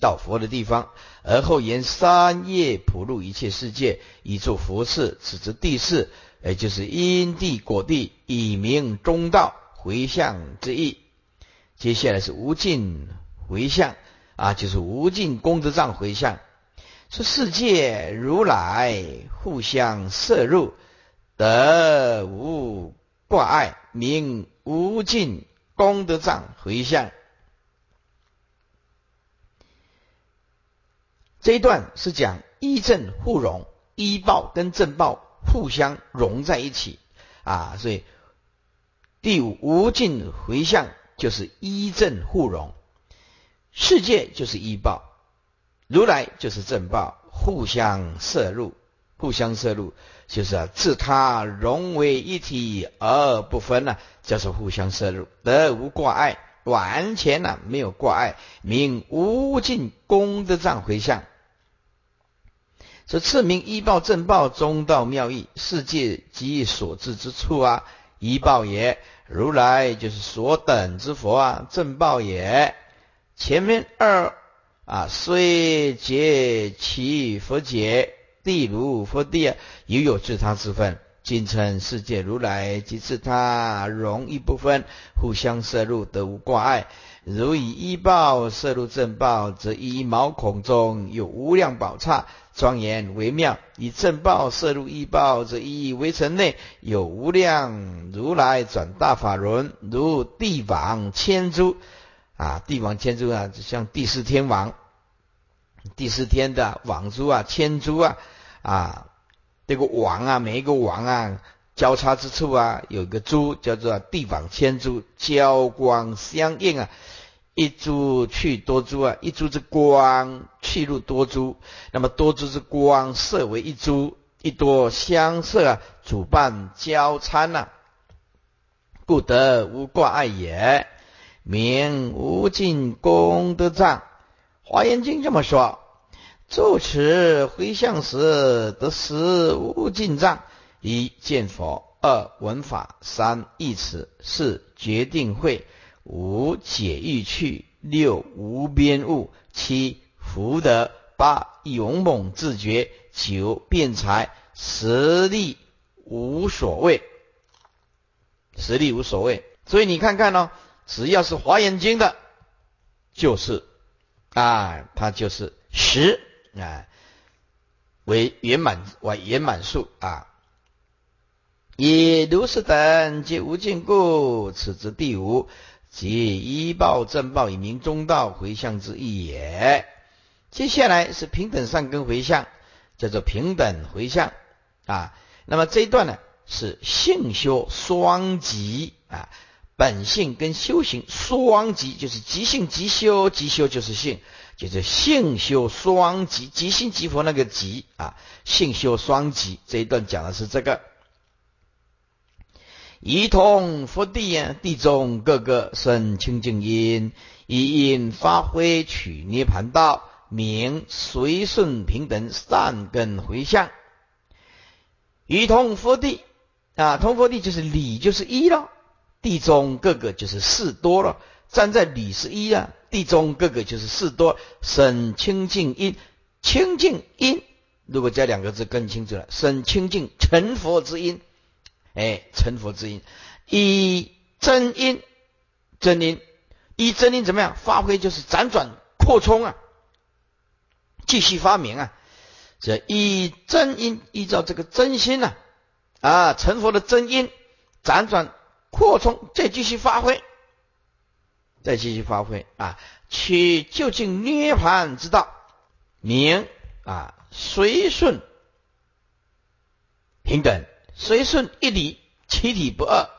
到佛的地方，而后言三业普入一切世界，以作佛事，此之第四。也就是因地果地以明中道回向之意。接下来是无尽回向啊，就是无尽功德藏回向。说世界如来互相摄入，得无挂碍，名无尽功德藏回向。这一段是讲一正互融，一报跟正报。互相融在一起啊，所以第五无尽回向就是一正互融，世界就是一报，如来就是正报，互相摄入，互相摄入就是啊自他融为一体而不分呢，叫做互相摄入，得无挂碍，完全呢没有挂碍，名无尽功德藏回向。这次名一报正报中道妙义，世界即所至之处啊，一报也；如来就是所等之佛啊，正报也。前面二啊，虽结其佛解，地如佛地啊，也有自他之分。今称世界如来即自他容一部分，互相摄入，得无挂碍。如以一报摄入正报，则一毛孔中有无量宝刹。庄严微妙，以正报摄入异报，则一微尘内有无量如来转大法轮，如帝王千珠啊，帝王千珠啊，像第四天王，第四天的王珠啊，千珠啊啊，这个王啊，每一个王啊，交叉之处啊，有个珠叫做地网千珠，交光相应啊，一珠去多珠啊，一珠之光去入多珠，那么多珠之光色为一珠，一多相色啊，主伴交参呐，故得无挂碍也，名无尽功德藏。华严经这么说，住持回向时得实无尽藏。一见佛，二闻法，三义词，四决定会，五解欲去，六无边悟，七福德，八勇猛自觉，九辩才，十力无所谓，实力无所谓。所以你看看呢，只要是华严经的，就是啊，它就是十啊，为圆满为圆满数啊。以如是等皆无尽故，此之第五，即依报正报以明中道回向之意也。接下来是平等善根回向，叫做平等回向啊。那么这一段呢，是性修双极啊，本性跟修行双极，就是即性即修，即修就是性，就是性修双极，即性即佛那个极啊，性修双极这一段讲的是这个。一同佛地呀，地中各个生清净因，以因发挥取涅盘道，名随顺平等善根回向。一同佛地啊，同佛地就是理就是一了，地中各个就是事多了，站在理十一啊，地中各个就是事多，生清净因，清净因，如果加两个字更清楚了，生清净成佛之因。哎，成佛之因，以真因，真因，以真因怎么样发挥？就是辗转扩充啊，继续发明啊。这以真因，依照这个真心呐，啊，成佛的真因，辗转扩充，再继续发挥，再继续发挥啊，取究竟涅盘之道，名啊，随顺平等。随顺一理，其体不二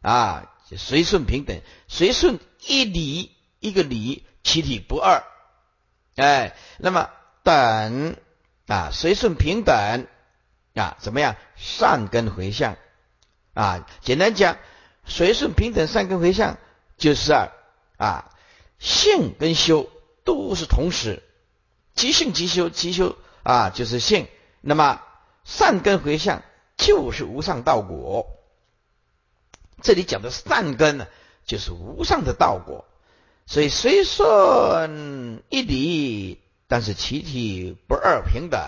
啊！随顺平等，随顺一理一个理，其体不二。哎，那么等啊，随顺平等啊，怎么样？善根回向啊！简单讲，随顺平等善根回向就是啊啊，性跟修都是同时，即性即修，即修啊就是性。那么善根回向。就是无上道果，这里讲的善根呢，就是无上的道果。所以虽顺一理，但是其体不二平等，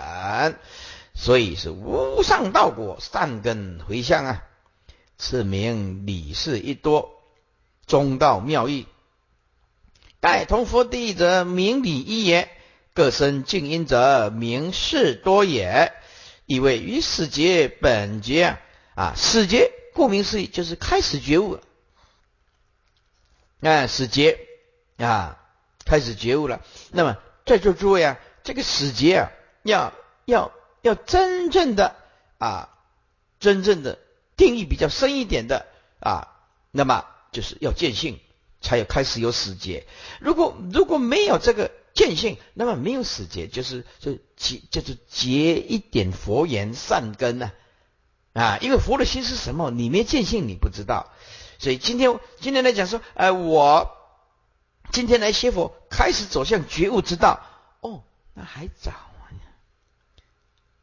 所以是无上道果善根回向啊。此名理事一多，中道妙义。待同佛地者，名理一也；各生静音者，名事多也。以为与始觉本觉啊，始觉顾名思义就是开始觉悟，啊，始觉啊，开始觉悟了。那么在座诸位啊，这个始觉啊，要要要真正的啊，真正的定义比较深一点的啊，那么就是要见性，才有开始有死结。如果如果没有这个。见性，那么没有死结，就是就结，就是结一点佛言善根呢啊！因为佛的心是什么？你没见性，你不知道。所以今天今天来讲说，哎，我今天来学佛，开始走向觉悟之道。哦，那还早啊！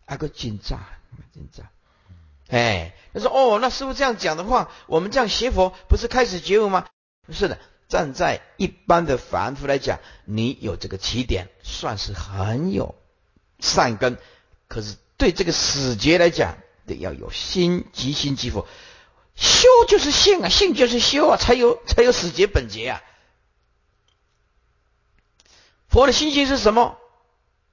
阿个紧张，紧张。哎，他说哦，那师傅这样讲的话，我们这样学佛，不是开始觉悟吗？是的。站在一般的凡夫来讲，你有这个起点，算是很有善根。可是对这个死劫来讲，得要有心即心即佛，修就是性啊，性就是修啊，才有才有死劫本劫啊。佛的心性是什么？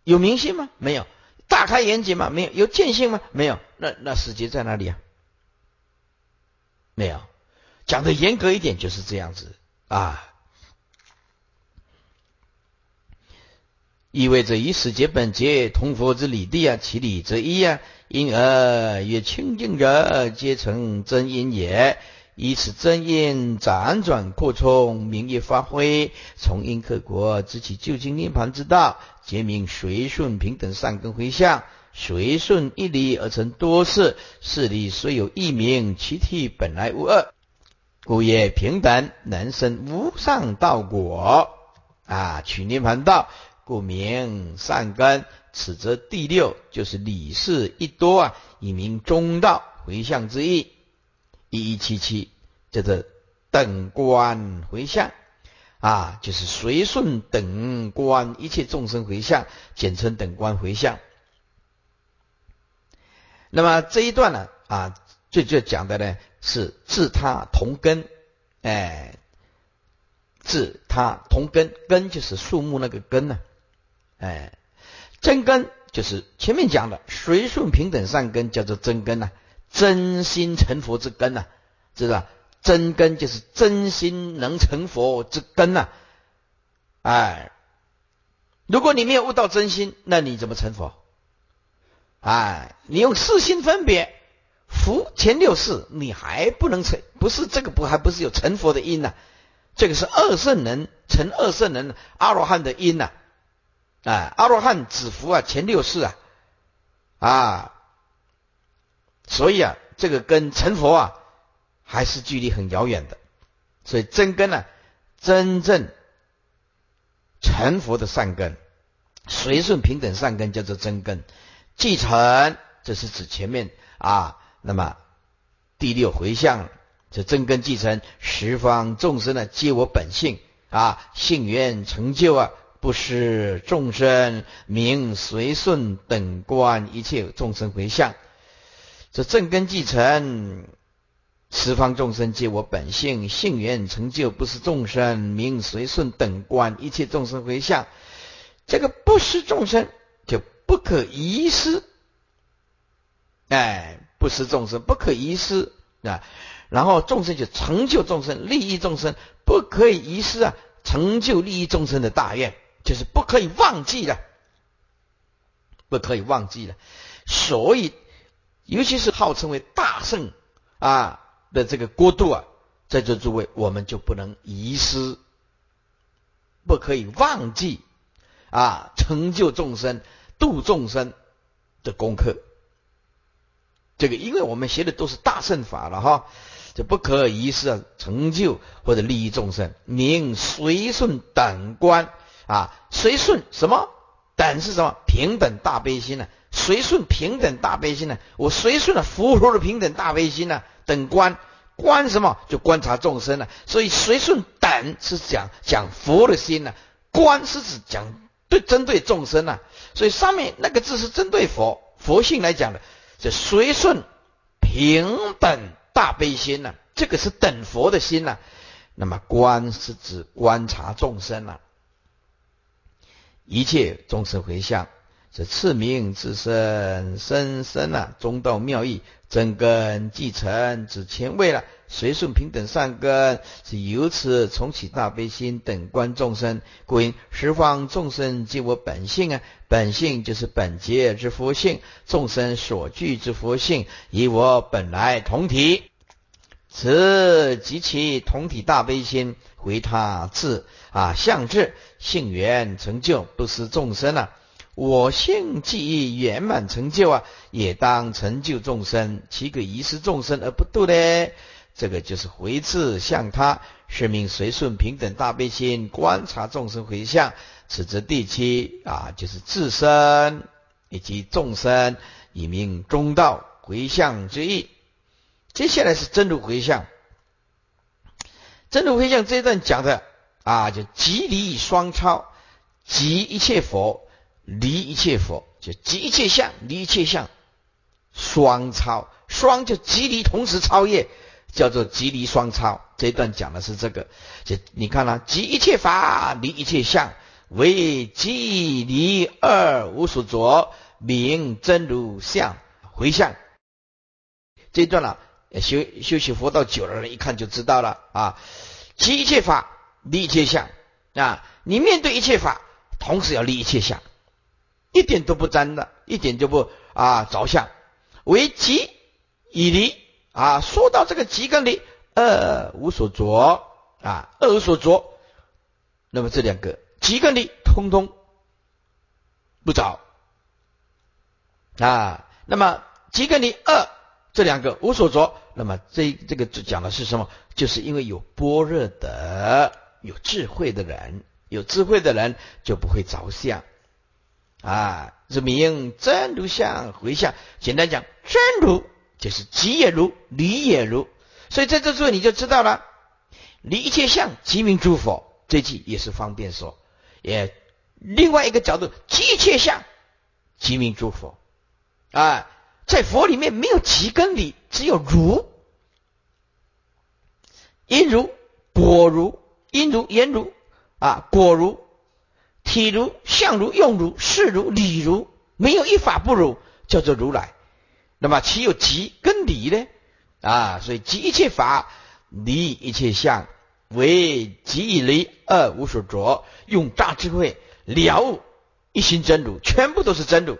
有明心吗？没有。大开眼界吗？没有。有见性吗？没有。那那死劫在哪里啊？没有。讲的严格一点，就是这样子。啊，意味着以此结本结同佛之理地啊，其理则一啊，因而越清净者皆成真因也。以此真因辗转扩充，名业发挥，从因克果，知其究竟涅盘之道，皆名随顺平等善根回向。随顺一理而成多事，事理虽有一名，其体本来无二，故曰平等能生无上道果。啊，取涅盘道，故名善根。此则第六就是理事一多啊，以名中道回向之意。一一七七，叫做等观回向啊，就是随顺等观一切众生回向，简称等观回向。那么这一段呢啊，最最讲的呢是自他同根，哎，自他同根，根就是树木那个根呢，哎，真根就是前面讲的随顺平等善根，叫做真根呐。真心成佛之根呐，知道吧？真根就是真心能成佛之根呐。哎，如果你没有悟到真心，那你怎么成佛？哎，你用四心分别，福前六世，你还不能成，不是这个不还不是有成佛的因呐？这个是二圣人成二圣人阿罗汉的因呐。哎，阿罗汉只福啊，前六世啊，啊。所以啊，这个跟成佛啊，还是距离很遥远的。所以真根呢，真正成佛的善根，随顺平等善根叫做真根。继承，这是指前面啊，那么第六回向，这正根继承十方众生呢，皆我本性啊，性缘成就啊，不失众生名随顺等观一切众生回向。这正根继承，十方众生皆我本性，性缘成就不是众生，名随顺等观一切众生回向。这个不是众生不可遗失，哎，不失众生不可遗失啊。然后众生就成就众生，利益众生，不可以遗失啊，成就利益众生的大愿，就是不可以忘记了，不可以忘记了。所以。尤其是号称为大圣啊的这个国度啊，在座诸位，我们就不能遗失，不可以忘记啊，成就众生、度众生的功课。这个，因为我们学的都是大圣法了哈，就不可一世啊，成就或者利益众生，名随顺等观啊，随顺什么？等是什么？平等大悲心呢？随顺平等大悲心呢？我随顺了佛陀的平等大悲心呢？等观观什么？就观察众生呢？所以随顺等是讲讲佛的心呢？观是指讲对针对众生呢？所以上面那个字是针对佛佛性来讲的，这随顺平等大悲心呢？这个是等佛的心呢？那么观是指观察众生呢？一切众生回向。这次名自身深深啊，中道妙义，真根继承之前位了。随顺平等善根，是由此重启大悲心等观众生，故因十方众生皆我本性啊，本性就是本节之佛性，众生所具之佛性，以我本来同体，此及其同体大悲心，回他智啊相智性缘成就，不失众生啊。我性既已圆满成就啊，也当成就众生，岂可遗失众生而不度呢？这个就是回次向他，是名随顺平等大悲心，观察众生回向。此则第七啊，就是自身以及众生，以名中道回向之意。接下来是真如回向，真如回向这一段讲的啊，就即离双超，即一切佛。离一切佛，就即一切相，离一切相，双超，双就即离同时超越，叫做即离双超。这一段讲的是这个，就你看了，即一切法，离一切相，为即离二无所着，名真如相回向。这一段了，修修习佛道久的人一看就知道了啊，即一切法，离一切相啊，你面对一切法。同时要离一切相，一点都不沾的，一点就不啊着相，为即以离啊。说到这个即跟离，二无所着啊，二无所着，那么这两个即跟离通通不着啊。那么即跟离二这两个无所着，那么这这个讲的是什么？就是因为有般若的、有智慧的人，有智慧的人就不会着相啊。是名真如相回相。简单讲，真如就是即也如，离也如。所以在这之后你就知道了，离一切相即名诸佛。这句也是方便说。也另外一个角度，即一切相即名诸佛啊。在佛里面没有即跟离，只有如。因如果如因如言如啊果如体如相如用如事如理如，没有一法不如，叫做如来。那么其有即跟离呢？啊，所以即一切法离一切相，为即以离二无所着，用大智慧了悟一心真如，全部都是真如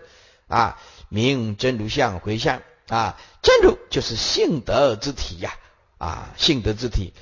啊，名真如相回向啊，真如就是性德之体呀。啊，性德之体